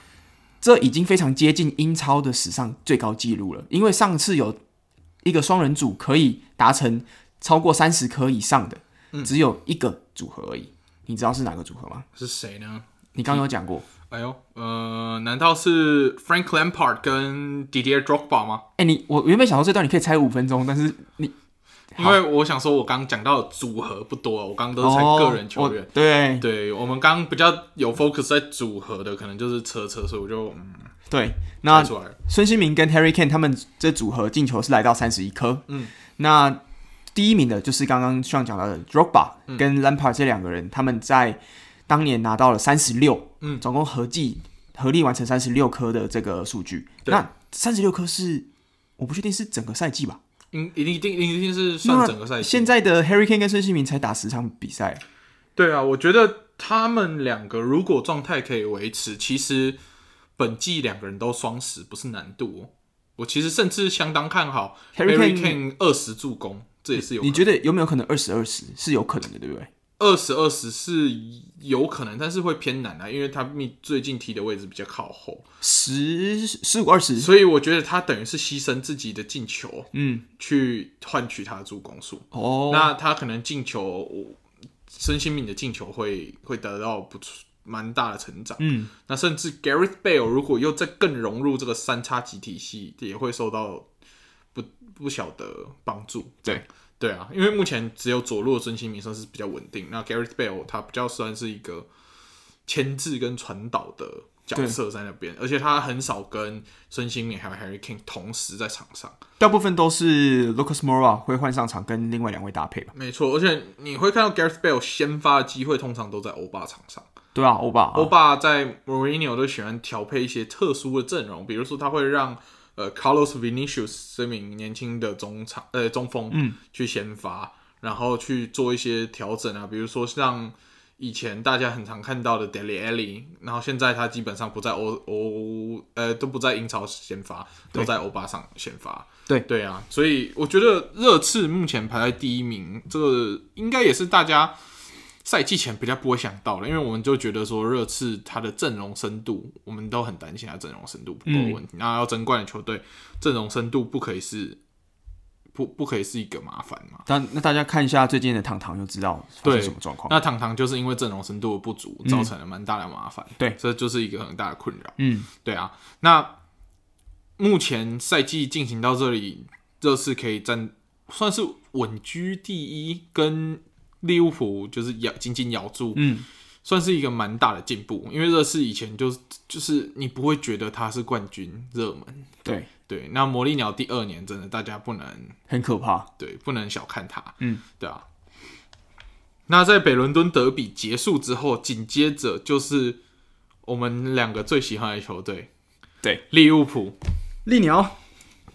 这已经非常接近英超的史上最高纪录了，因为上次有一个双人组可以达成超过三十颗以上的，只有一个组合而已。你知道是哪个组合吗？
是谁呢？
你刚刚有讲过。
哎呦，呃，难道是 Frank Lampard 跟 Didier Drogba 吗？
哎、欸，你我原本想说这段你可以猜五分钟，但是你
因为我想说，我刚刚讲到的组合不多，我刚刚都是猜个人球员。
哦、对，
对我们刚刚比较有 focus 在组合的，可能就是车车，所以我就嗯，
对。那孙兴慜跟 Harry Kane 他们这组合进球是来到三十一颗。
嗯，
那第一名的就是刚刚上讲到的 Drogba 跟 Lampard 这两个人，他们在。当年拿到了三十六，嗯，总共合计合力完成三十六颗的这个数据。那三十六颗是我不确定是整个赛季吧？
嗯，一定一定一定是算整个赛季。
现在的 Harry Kane 跟孙兴民才打十场比赛。
对啊，我觉得他们两个如果状态可以维持，其实本季两个人都双十不是难度。我其实甚至相当看好 Harry Kane 二十助攻，这也是有。
你觉得有没有可能二十二十是有可能的，对不对？
二十二十是有可能，但是会偏难啊，因为他最近踢的位置比较靠后，
十十五二十，
所以我觉得他等于是牺牲自己的进球，
嗯，
去换取他的助攻数。
哦，
那他可能进球，孙兴慜的进球会会得到不蛮大的成长，
嗯，
那甚至 Gareth Bale 如果又再更融入这个三叉戟体系，也会受到不不小的帮助，
对。
对啊，因为目前只有左路的孙兴民算是比较稳定，那 Gareth Bale 他比较算是一个牵制跟传导的角色在那边，而且他很少跟孙兴民还有 Harry King 同时在场上，
大部分都是 Lucas Moura 会换上场跟另外两位搭配吧。
没错，而且你会看到 Gareth Bale 先发的机会通常都在欧巴场上，
对啊，欧巴，
欧巴在 Mourinho 都喜欢调配一些特殊的阵容，比如说他会让呃 Carlos Vinicius 这名年轻的中场呃中锋嗯去先发，然后去做一些调整啊，比如说像。以前大家很常看到的 Dele Alli，然后现在他基本上不在欧欧呃都不在英超先发，都在欧巴上先发。
对
对啊，所以我觉得热刺目前排在第一名，这个应该也是大家赛季前比较不会想到的，因为我们就觉得说热刺他的阵容深度，我们都很担心他阵容深度不够问题。那、嗯、要争冠的球队阵容深度不可以是。不不可以是一个麻烦嘛？
但那大家看一下最近的糖糖就知道发生什么状况。
那糖糖就是因为阵容深度的不足，造成了蛮大的麻烦。
嗯、对，
这就是一个很大的困扰。
嗯，
对啊。那目前赛季进行到这里，热刺可以占算是稳居第一，跟利物浦就是咬紧紧咬住。
嗯，
算是一个蛮大的进步。因为热刺以前就就是你不会觉得他是冠军热门。
对。
对，那魔力鸟第二年真的大家不能
很可怕，
对，不能小看他，
嗯，
对啊。那在北伦敦德比结束之后，紧接着就是我们两个最喜欢的球队，
对，
利物浦，
利鸟，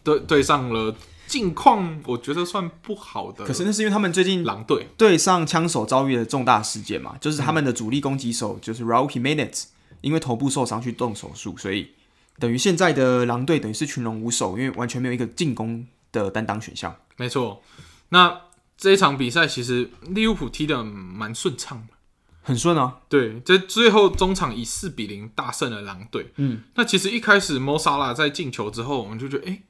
对，对上了近况我觉得算不好的，
可是那是因为他们最近
狼队
对上枪手遭遇了重大事件嘛，就是他们的主力攻击手就是 Raul Jimenez 因为头部受伤去动手术，所以。等于现在的狼队等于是群龙无首，因为完全没有一个进攻的担当选项。
没错，那这一场比赛其实利物浦踢得蛮顺畅的，
很顺啊。
对，在最后中场以四比零大胜了狼队。
嗯，
那其实一开始莫萨拉在进球之后，我们就觉得，哎、欸，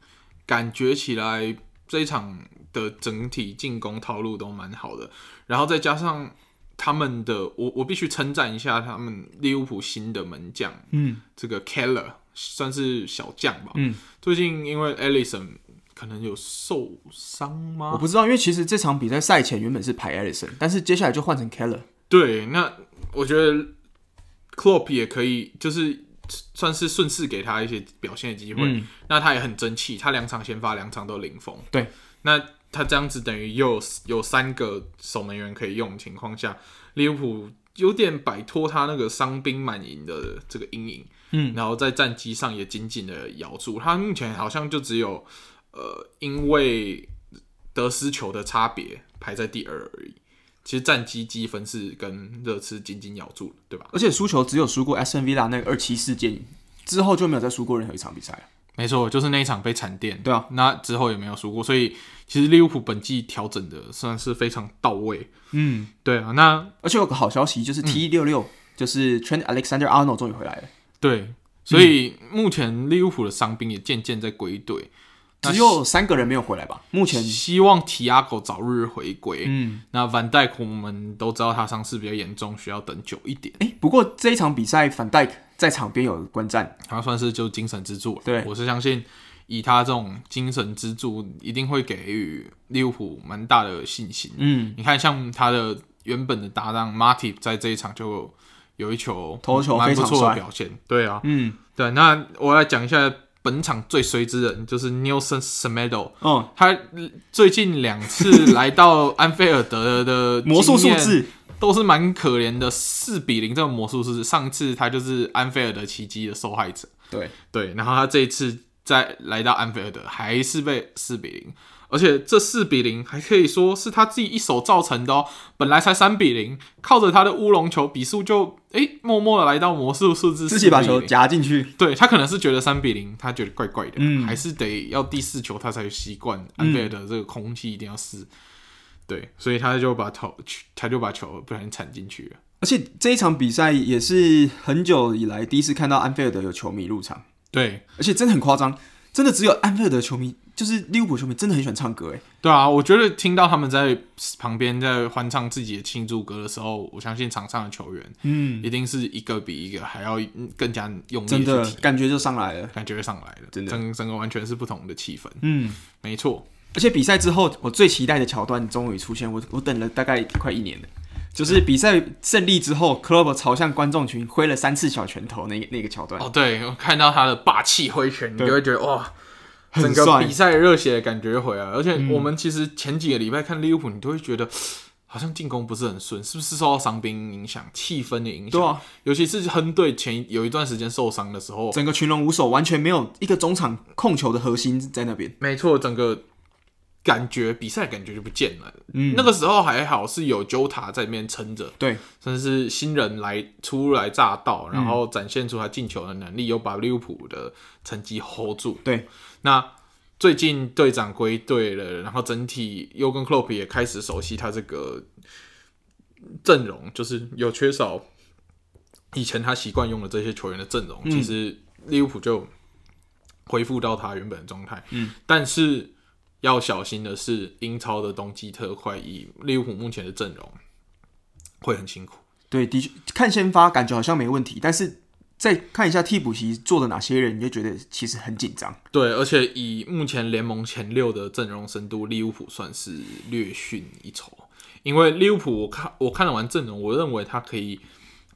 感觉起来这一场的整体进攻套路都蛮好的，然后再加上他们的，我我必须称赞一下他们利物浦新的门将，
嗯，
这个 Keller。算是小将吧。
嗯，
最近因为 Alisson 可能有受伤吗？
我不知道，因为其实这场比赛赛前原本是排 Alisson，但是接下来就换成 Keller。
对，那我觉得 Klopp 也可以，就是算是顺势给他一些表现的机会。嗯，那他也很争气，他两场先发，两场都零封。
对，
那他这样子等于又有有三个守门员可以用的情况下，利物浦有点摆脱他那个伤兵满营的这个阴影。
嗯，
然后在战绩上也紧紧的咬住，他目前好像就只有呃，因为得失球的差别排在第二而已。其实战绩积分是跟热刺紧紧咬住了，对吧？
而且输球只有输过 Aston Villa 那个二七事件之后就没有再输过任何一场比赛。
没错，就是那一场被惨电。
对啊，
那之后也没有输过，所以其实利物浦本季调整的算是非常到位。
嗯，
对啊。那
而且有个好消息就是 T 六六就是 Trent Alexander Arnold 终于回来了。
对，所以目前利物浦的伤兵也渐渐在归队，
只有三个人没有回来吧？目前
希望提亚狗早日回归。
嗯，
那范戴克我们都知道他伤势比较严重，需要等久一点。
哎，不过这一场比赛范戴克在场边有观战，
他算是就精神支柱。
对，
我是相信以他这种精神支柱，一定会给予利物浦蛮大的信心。
嗯，
你看像他的原本的搭档马蒂在这一场就。有一球
头球非常
帅的表现，对啊，
嗯，
对，那我来讲一下本场最衰之人，就是 Nelson Semedo，
嗯，
他最近两次来到安菲尔德的
魔术数字。
都是蛮可怜的，四比零这个魔术数字，上次他就是安菲尔德奇迹的受害者，
对。
对，然后他这一次再来到安菲尔德还是被四比零。而且这四比零还可以说是他自己一手造成的哦，本来才三比零，靠着他的乌龙球，比数就诶默默的来到魔术数字，
自己把球夹进去。
对，他可能是觉得三比零，他觉得怪怪的，
嗯，
还是得要第四球他才习惯安菲尔德这个空气一定要试，嗯。对，所以他就把头，他就把球不小心铲进去了。
而且这一场比赛也是很久以来第一次看到安菲尔德有球迷入场。
对，
而且真的很夸张，真的只有安菲尔德球迷。就是利物浦球迷真的很喜欢唱歌，哎，对
啊，我觉得听到他们在旁边在欢唱自己的庆祝歌的时候，我相信场上的球员，
嗯，
一定是一个比一个还要更加用力，
真的感觉就上来了，
感觉就上来了，
真的，
整整个完全是不同的气氛，
嗯，
没错。
而且比赛之后，我最期待的桥段终于出现，我我等了大概快一年了，就是比赛胜利之后，Klopp 朝向观众群挥了三次小拳头那个那个桥段，
哦，对，我看到他的霸气挥拳，你就会觉得哇。整个比赛热血的感觉回来，而且我们其实前几个礼拜看利物浦，你都会觉得好像进攻不是很顺，是不是受到伤兵影响、气氛的影响？
对啊，
尤其是亨队前有一段时间受伤的时候，
整个群龙无首，完全没有一个中场控球的核心在那边。
没错，整个感觉比赛感觉就不见了。
嗯，
那个时候还好是有 Jota 在那边撑着，
对，
甚至是新人来初来乍到，然后展现出他进球的能力，又把利物浦的成绩 hold 住。
对，
那。最近队长归队了，然后整体尤根克洛普也开始熟悉他这个阵容，就是有缺少以前他习惯用的这些球员的阵容。嗯、其实利物浦就恢复到他原本的状态。嗯，但是要小心的是，英超的冬季特快，以利物浦目前的阵容会很辛苦。
对，的确看先发感觉好像没问题，但是。再看一下替补席坐的哪些人，你就觉得其实很紧张。
对，而且以目前联盟前六的阵容深度，利物浦算是略逊一筹。因为利物浦，我看我看了完阵容，我认为他可以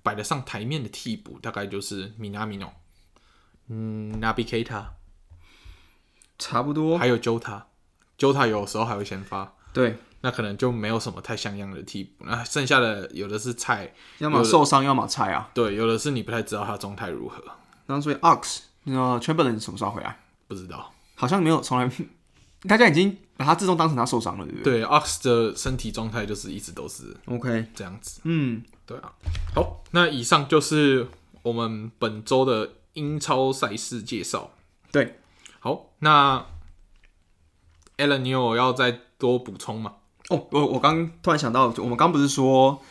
摆得上台面的替补，大概就是米纳米诺，嗯，Naby Keita，
差不多，
还有 Jota，Jota 有时候还会先发。
对。
那可能就没有什么太像样的替补，那剩下的有的是菜，
要么受伤，要么菜啊。
对，有的是你不太知道他状态如何。
那所以 Ox，那 Chamberlain 什么时候回来？
不知道，
好像没有，从来 大家已经把他自动当成他受伤了，对不对？
对，Ox 的身体状态就是一直都是
OK
这样子。
嗯，
对啊。好，那以上就是我们本周的英超赛事介绍。
对，
好，那 Alan，你有要再多补充吗？
哦，我我刚突然想到，我们刚不是说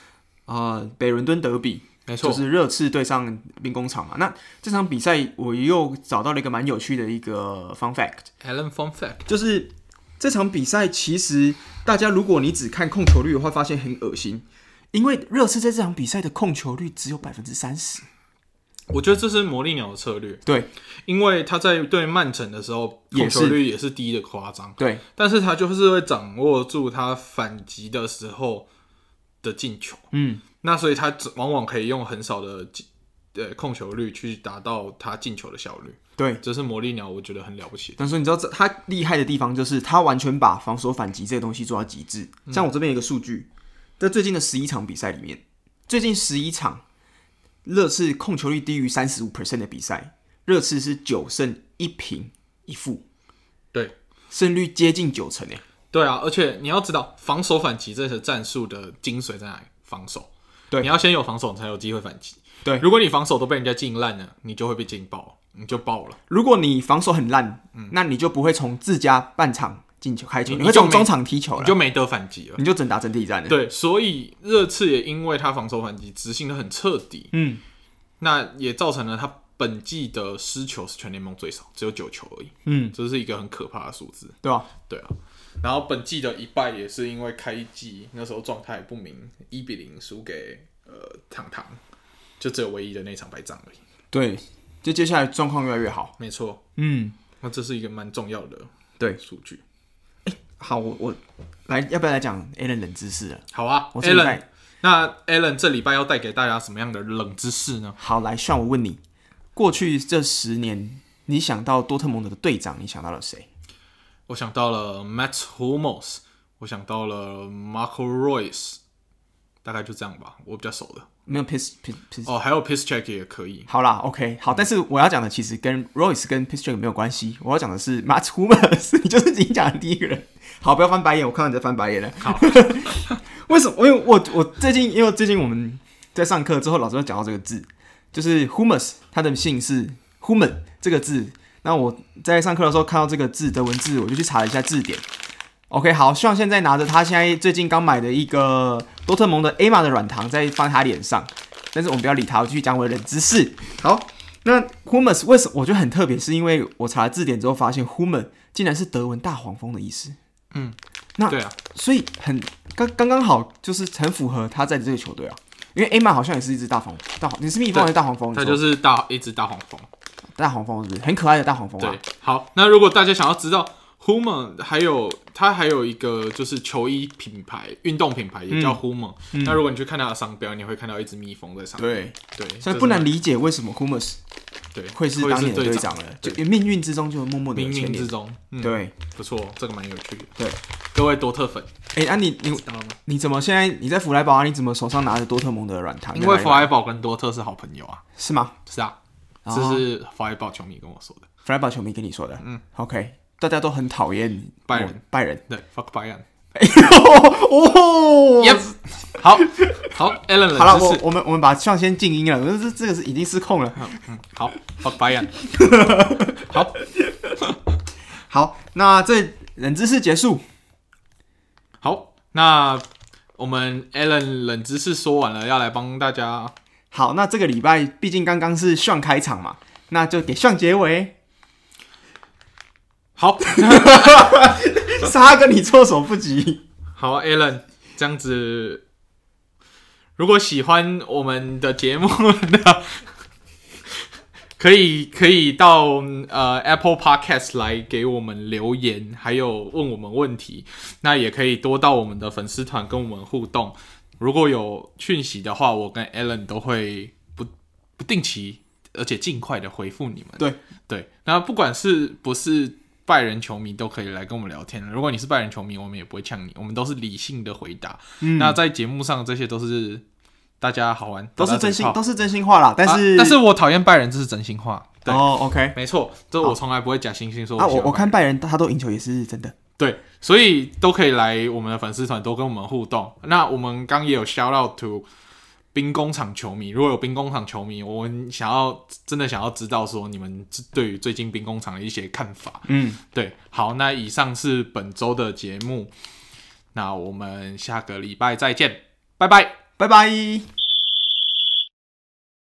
啊、呃，北伦敦德比，
没错，
就是热刺对上兵工厂嘛。那这场比赛我又找到了一个蛮有趣的一个 fun fact，Alan
fun fact，
就是这场比赛其实大家如果你只看控球率的话，发现很恶心，因为热刺在这场比赛的控球率只有百分之三十。
我觉得这是魔力鸟的策略，
对，
因为他在对曼城的时候控球率也是低的夸张，
对，
但是他就是会掌握住他反击的时候的进球，
嗯，
那所以他往往可以用很少的呃控球率去达到他进球的效率，
对，
这是魔力鸟我觉得很了不起。
但是你知道这他厉害的地方就是他完全把防守反击这个东西做到极致，像我这边有一个数据，在最近的十一场比赛里面，最近十一场。热刺控球率低于三十五 percent 的比赛，热刺是九胜一平一负，
对，
胜率接近九成诶。
对啊，而且你要知道，防守反击这些战术的精髓在哪里？防守，
对，
你要先有防守，你才有机会反击。
对，
如果你防守都被人家进烂了，你就会被进爆，你就爆了。
如果你防守很烂，嗯，那你就不会从自家半场进球开球，你会从中场踢球了，
你就没得反击了，
你就只能打阵地战了。
对，所以热刺也因为他防守反击执行的很彻底，
嗯，
那也造成了他本季的失球是全联盟最少，只有九球而已，
嗯，
这是一个很可怕的数字，
对啊，
对啊。然后本季的一败也是因为开季那时候状态不明，一比零输给呃糖糖，就只有唯一的那场败仗而已。
对，就接下来状况越来越好，
没错，
嗯，
那这是一个蛮重要的
对。
数据。
好，我我来，要不要来讲 Alan 冷知识了？
好啊，Alan，那 Alan 这礼拜要带给大家什么样的冷知识呢？
好，来，算我问你，过去这十年，你想到多特蒙德的队长，你想到了谁？
我想到了 Matt Hummels，我想到了 Marco Reus，大概就这样吧，我比较熟的。
没有 Piss Piss Piss
哦，还有 Piss Check 也可以。
好啦，OK，好，但是我要讲的其实跟 Royce 跟 Piss Check 没有关系，我要讲的是 Mats Hummels，你就是今天讲的第一个人。好，不要翻白眼，我看到你在翻白眼了。
好，
为什么？因为我我最近因为最近我们在上课之后，老师会讲到这个字，就是 Hummels，他的姓是 human 这个字。那我在上课的时候看到这个字的文字，我就去查了一下字典。OK，好，希望现在拿着他现在最近刚买的一个多特蒙德 A 玛的软糖在放他脸上，但是我们不要理他，我继续讲我的冷知识。好，那 Hummels 为什么我觉得很特别？是因为我查了字典之后发现 Hummel 竟然是德文大黄蜂的意思。
嗯，
那
对啊，
所以很刚刚刚好就是很符合他在这个球队啊，因为 A 码好像也是一只大黄大黄，你是蜜蜂还是大黄蜂？
他就是大一只大黄蜂，
大黄蜂是不是很可爱的大黄蜂啊？
对，好，那如果大家想要知道。Hummel 还有他还有一个就是球衣品牌，运动品牌也叫嗯。那如果你去看他的商标，你会看到一只蜜蜂在上面。对对，
所以不难理解为什么 Hummels 对会是当年的队长了，就命运之中就默默的
冥冥之中，嗯、
对，
不错，这个蛮有趣的。
对，
各位多特粉
哎、欸，那、啊、你你你怎么现在你在弗莱堡啊？你怎么手上拿着多特蒙德的软糖？
因为弗莱堡跟多特是好朋友啊，
是吗？
是啊，这是弗莱堡球迷跟我说的。
弗莱堡球迷跟你说的，嗯，OK，大家都很讨厌
拜仁，
拜仁，
对，fuck 拜仁。
哎呦，哦
好好，Allen，
好了，我我们我们把像先静音了，这这这个是已经失控了。
嗯，好拜仁，好，
好，那这冷知识结束。
好，那我们 Allen 冷知识说完了，要来帮大家。
好，那这个礼拜毕竟刚刚是炫开场嘛，那就给炫结尾。
好，
沙哥你措手不及。
好，Allen，这样子，如果喜欢我们的节目的。可以可以到呃 Apple Podcast 来给我们留言，还有问我们问题。那也可以多到我们的粉丝团跟我们互动。如果有讯息的话，我跟 Allen 都会不不定期而且尽快的回复你们。
对
对，那不管是不是拜仁球迷，都可以来跟我们聊天。如果你是拜仁球迷，我们也不会呛你，我们都是理性的回答。嗯，那在节目上这些都是。大家好玩，
都是真心，都是真心话啦。但是，
啊、但是我讨厌拜仁，这是真心话。对
哦，OK，
没错，这我从来不会假惺惺说我。
啊，我我看拜仁，他都赢球也是真的。
对，所以都可以来我们的粉丝团，多跟我们互动。那我们刚也有 shout out to 兵工厂球迷，如果有兵工厂球迷，我们想要真的想要知道说你们对于最近兵工厂的一些看法。嗯，对，好，那以上是本周的节目，那我们下个礼拜再见，拜拜。
拜拜。